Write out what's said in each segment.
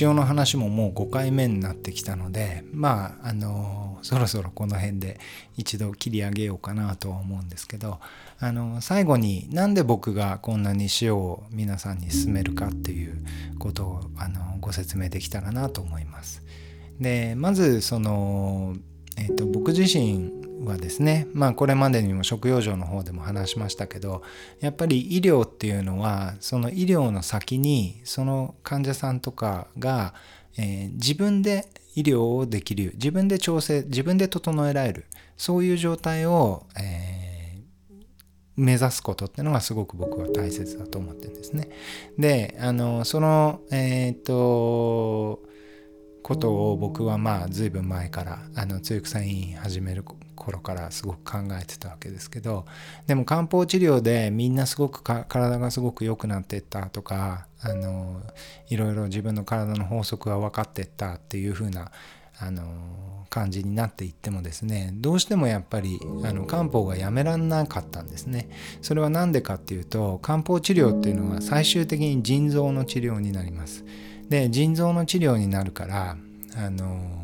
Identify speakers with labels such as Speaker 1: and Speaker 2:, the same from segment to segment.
Speaker 1: 塩の話ももう5回目になってきたのでまああのそろそろこの辺で一度切り上げようかなとは思うんですけどあの最後になんで僕がこんなに塩を皆さんに勧めるかっていうことをあのご説明できたらなと思います。でまずその、えーと、僕自身はですねまあこれまでにも食用場の方でも話しましたけどやっぱり医療っていうのはその医療の先にその患者さんとかが、えー、自分で医療をできる自分で調整自分で整えられるそういう状態を、えー、目指すことっていうのがすごく僕は大切だと思ってるんですね。であのそのえっ、とことを僕はまあ随分前からあの露草委員始める頃からすごく考えてたわけですけどでも漢方治療でみんなすごく体がすごく良くなっていったとかあのいろいろ自分の体の法則が分かっていったっていう風なあの感じになっていってもですねどうしてもやっぱりあの漢方がやめらんなかったんですねそれは何でかっていうと漢方治療っていうのは最終的に腎臓の治療になります。で腎臓の治療になるからあの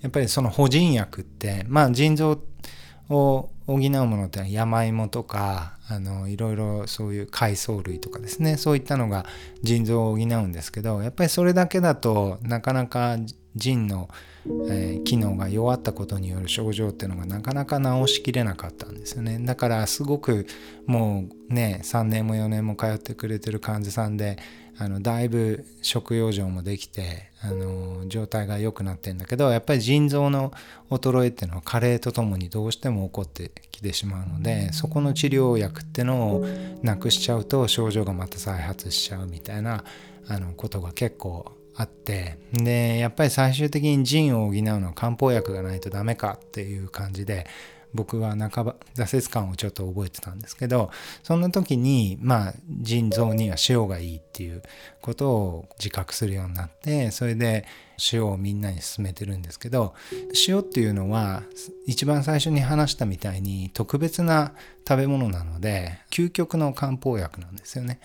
Speaker 1: やっぱりその補腎薬ってまあ腎臓を補うものって山芋とかあのいろいろそういう海藻類とかですねそういったのが腎臓を補うんですけどやっぱりそれだけだとなかなか腎の、えー、機能が弱ったことによる症状っていうのがなかなか治しきれなかったんですよね。だからすごくもうね3年も4年も通ってくれてる患者さんであのだいぶ食用状もできてあの状態が良くなってんだけどやっぱり腎臓の衰えっていうのは加齢とともにどうしても起こってきてしまうのでそこの治療薬ってのをなくしちゃうと症状がまた再発しちゃうみたいなあのことが結構あってでやっぱり最終的に腎を補うのは漢方薬がないとダメかっていう感じで僕は半ば挫折感をちょっと覚えてたんですけどそんな時にまあ腎臓には塩がいいっていうことを自覚するようになってそれで塩をみんなに勧めてるんですけど塩っていうのは一番最初に話したみたいに特別な食べ物なので究極の漢方薬なんですよね。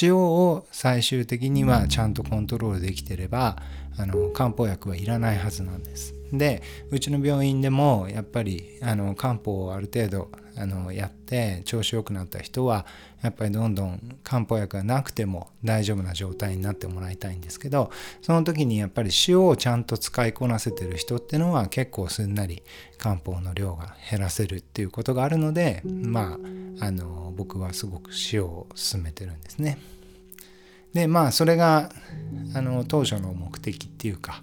Speaker 1: 塩を最終的にはちゃんとコントロールできてればあの漢方薬はいらないはずなんです。でうちの病院でもやっぱりあの漢方をある程度あのやって調子良くなった人はやっぱりどんどん漢方薬がなくても大丈夫な状態になってもらいたいんですけどその時にやっぱり塩をちゃんと使いこなせてる人っていうのは結構すんなり漢方の量が減らせるっていうことがあるのでまああの僕はすごく塩を勧めてるんですね。でまあそれがあの当初の目的っていうか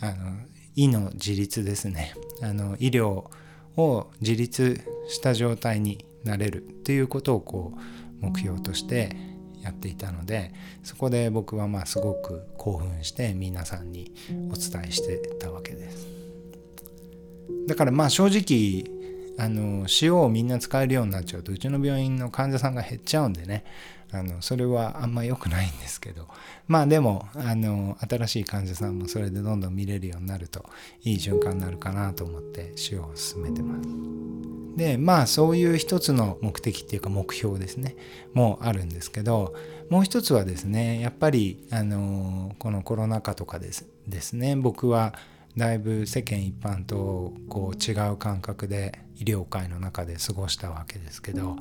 Speaker 1: あの医の自立ですね。あの医療を自立した状態になれるっていうことをこう目標としてやっていたのでそこで僕はまあすごく興奮して皆さんにお伝えしてたわけです。だからまあ正直あの塩をみんな使えるようになっちゃうとうちの病院の患者さんが減っちゃうんでね。あのそれはあんま良くないんですけど。まあでもあの新しい患者さんもそれでどんどん見れるようになるといい循環になるかなと思って塩を進めてます。でまあそういう一つの目的っていうか目標ですね。もあるんですけどもう一つはですねやっぱりあのこのコロナ禍とかですですね僕はだいぶ世間一般とこう違う感覚で医療界の中で過ごしたわけですけど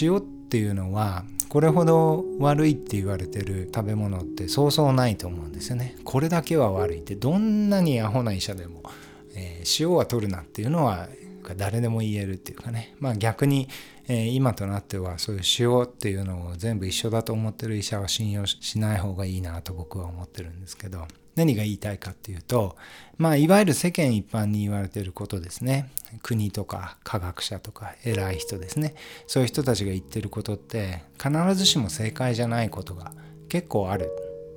Speaker 1: 塩っていうのはこれほど悪いって言われてる食べ物ってそうそうないと思うんですよね。これだけは悪いってどんなにアホな医者でも、えー、塩は取るなっていうのは誰でも言えるっていうかねまあ逆に、えー、今となってはそういう塩っていうのを全部一緒だと思ってる医者は信用しない方がいいなと僕は思ってるんですけど何が言いたいかっていうとまあいわゆる世間一般に言われてることですね国とか科学者とか偉い人ですねそういう人たちが言ってることって必ずしも正解じゃないことが結構ある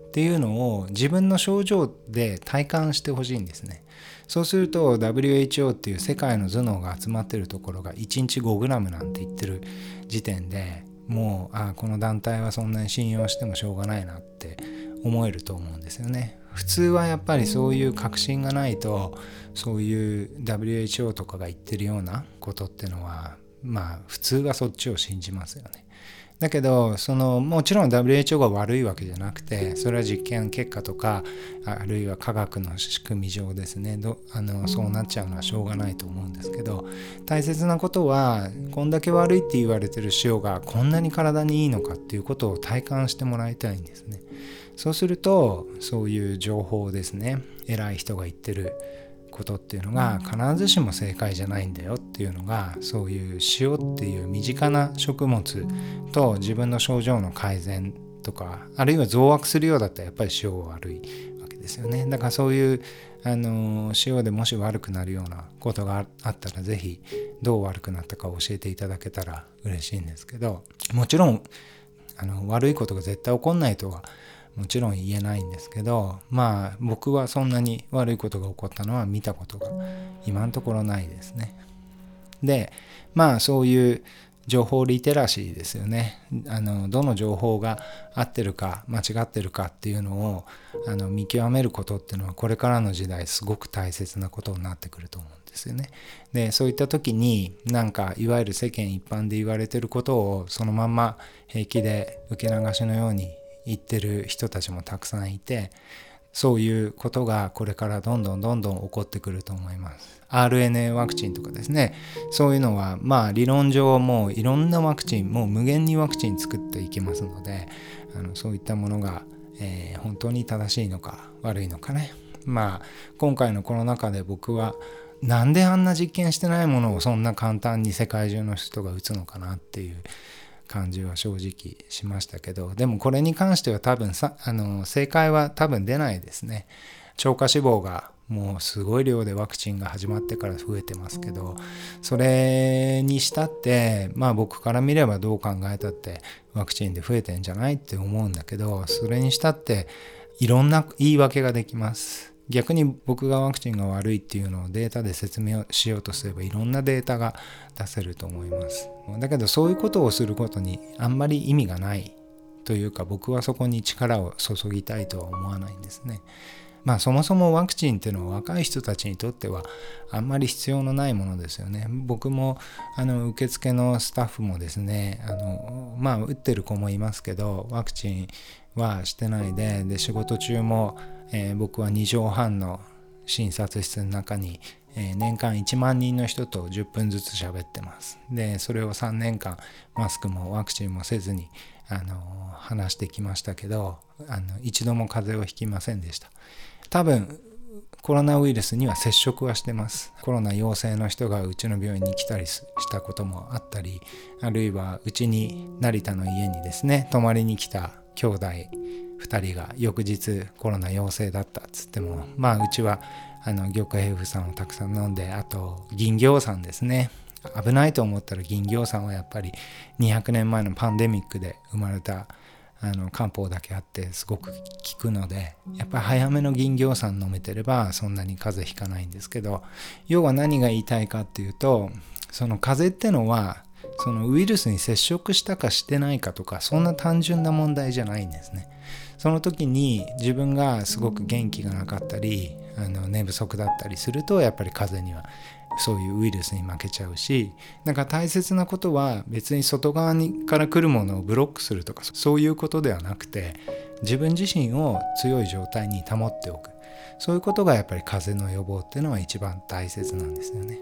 Speaker 1: っていうのを自分の症状で体感してほしいんですね。そうすると WHO っていう世界の頭脳が集まってるところが1日 5g なんて言ってる時点でもうあこの団体はそんなに信用してもしょうがないなって思えると思うんですよね。普通はやっぱりそういう確信がないとそういう WHO とかが言ってるようなことっていうのはまあ普通はそっちを信じますよね。だけどそのもちろん WHO が悪いわけじゃなくてそれは実験結果とかあるいは科学の仕組み上ですねどあのそうなっちゃうのはしょうがないと思うんですけど大切なことはこんだけ悪いって言われてる塩がこんなに体にいいのかっていうことを体感してもらいたいんですね。そうするとそういう情報ですね偉い人が言ってることっていうのが必ずしも正解じゃないんだよっていうのがそういう塩っていう身近な食物と自分の症状の改善とかあるいは増悪するようだったらやっぱり塩は悪いわけですよね。だからそういうあの塩でもし悪くなるようなことがあったら是非どう悪くなったか教えていただけたら嬉しいんですけどもちろんあの悪いことが絶対起こんないとはもちろん言えないんですけどまあ僕はそんなに悪いことが起こったのは見たことが今のところないですね。でまあそういう情報リテラシーですよねあのどの情報が合ってるか間違ってるかっていうのをあの見極めることっていうのはこれからの時代すごく大切なことになってくると思うんですよね。でそういった時になんかいわゆる世間一般で言われてることをそのまんま平気で受け流しのように言ってる人たちもたくさんいてそういうことがこれからどんどんどんどん起こってくると思います。RNA ワクチンとかですねそういうのはまあ理論上もういろんなワクチンもう無限にワクチン作っていきますのであのそういったものが、えー、本当に正しいのか悪いのかねまあ今回のコロナ禍で僕はなんであんな実験してないものをそんな簡単に世界中の人が打つのかなっていう感じは正直しましたけどでもこれに関しては多分さあの正解は多分出ないですね。超過死亡がもうすごい量でワクチンが始まってから増えてますけどそれにしたってまあ僕から見ればどう考えたってワクチンで増えてんじゃないって思うんだけどそれにしたっていろんな言い訳ができます。逆に僕がワクチンが悪いっていうのをデータで説明をしようとすればいろんなデータが出せると思いますだけどそういうことをすることにあんまり意味がないというか僕はそこに力を注ぎたいとは思わないんですねまあそもそもワクチンっていうのは若い人たちにとってはあんまり必要のないものですよね。僕もあの受付のスタッフもですねあのまあ打ってる子もいますけどワクチンはしてないでで仕事中もえー、僕は2畳半の診察室の中に、えー、年間1万人の人と10分ずつ喋ってます。でそれを3年間マスクもワクチンもせずに、あの、話してきましたけどあの一度も風邪をひきませんでした。多分コロナウイルスには接触はしてます。コロナ陽性の人がうちの病院に来たりしたこともあったり、あるいはうちに成田の家にですね、泊まりに来た兄弟2人が翌日コロナ陽性だったっつってもまあうちはあの玉平夫さんをたくさん飲んであと銀行さんですね。危ないと思ったら銀行さんはやっぱり200年前のパンデミックで生まれたあの漢方だけあってすごく効くのでやっぱり早めの銀行さん飲めてればそんなに風邪ひかないんですけど要は何が言いたいかっていうとその風邪ってのはそのウイルスに接触したかしてないかとかそんな単純な問題じゃないんですね。その時に自分がすごく元気がなかったりあの寝不足だったりするとやっぱり風邪にはそういうウイルスに負けちゃうしなんか大切なことは別に外側にから来るものをブロックするとかそういうことではなくて自分自身を強い状態に保っておくそういうことがやっぱり風邪の予防っていうのは一番大切なんですよね。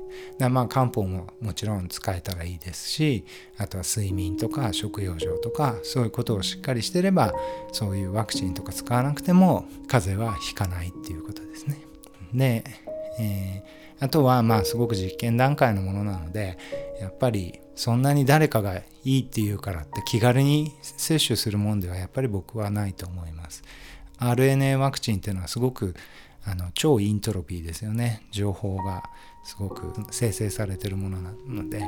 Speaker 1: まあ漢方ももちろん使えたらいいですしあとは睡眠とか食用状とかそういうことをしっかりしてればそういうワクチンとか使わなくても風邪はひかないっていうことですね。で、えー、あとはまあすごく実験段階のものなのでやっぱりそんなに誰かがいいって言うからって気軽に接種するもんではやっぱり僕はないと思います。RNA ワクチンっていうのはすごくあの超イントロピーですよね。情報がすごく生成されてるものなので。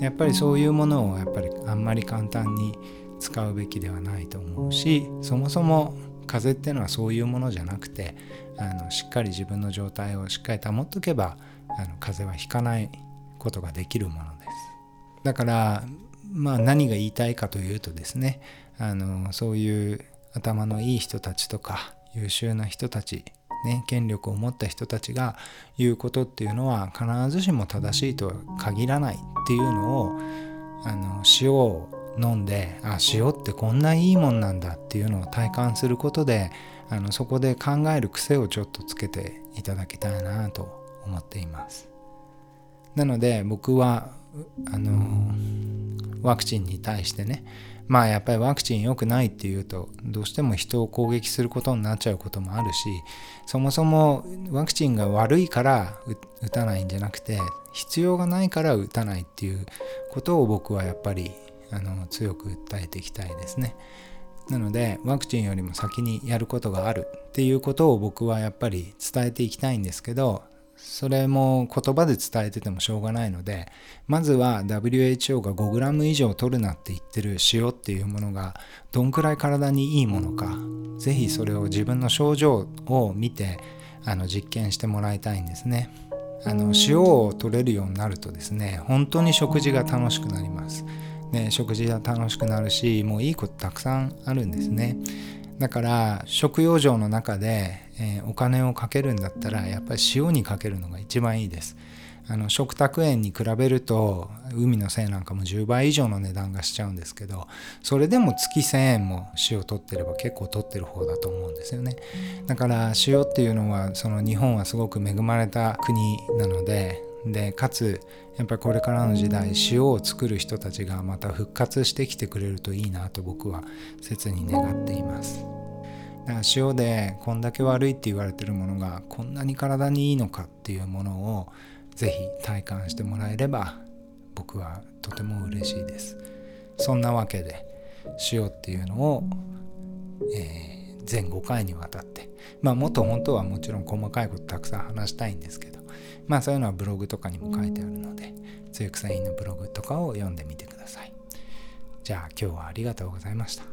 Speaker 1: やっぱりそういうものをやっぱりあんまり簡単に使うべきではないと思うしそもそも風邪っていうのはそういうものじゃなくてあのしっかり自分の状態をしっかり保っとけばあの風邪はひかないことができるものです。だからまあ何が言いたいかというとですねあのそういう頭のいい人たちとか優秀な人たちね、権力を持った人たちが言うことっていうのは必ずしも正しいとは限らないっていうのをあの塩を飲んであ塩ってこんないいもんなんだっていうのを体感することであのそこで考える癖をちょっとつけていただきたいなと思っています。なので僕はあのワクチンに対してねまあやっぱりワクチン良くないっていうとどうしても人を攻撃することになっちゃうこともあるしそもそもワクチンが悪いから打たないんじゃなくて必要がないから打たないっていうことを僕はやっぱりあの強く訴えていきたいですね。なのでワクチンよりも先にやることがあるっていうことを僕はやっぱり伝えていきたいんですけどそれも言葉で伝えててもしょうがないのでまずは WHO が 5g 以上取るなって言ってる塩っていうものがどんくらい体にいいものか是非それを自分の症状を見てあの実験してもらいたいんですね。あの塩を取れるようになるとですね本当に食事が楽しくなります。ね、食事が楽しくなるしもういいことたくさんあるんですね。だから食用場の中で、えー、お金をかけるんだったらやっぱり塩にかけるのが一番いいです。あの食卓園に比べると海のせいなんかも10倍以上の値段がしちゃうんですけどそれでも月1000円も塩取ってれば結構取ってる方だと思うんですよね。だから塩っていうのはその日本はすごく恵まれた国なのででかつやっぱりこれからの時代塩を作る人たちがまた復活してきてくれるといいなと僕は切に願っています。だから塩でこんだけ悪いって言われてるものがこんなに体にいいのかっていうものをぜひ体感してもらえれば僕はとても嬉しいです。そんなわけで塩っていうのを、えー、全5回にわたってまあもっと本当はもちろん細かいことたくさん話したいんですけどまあそういうのはブログとかにも書いてあるのでつゆサインのブログとかを読んでみてください。じゃあ今日はありがとうございました。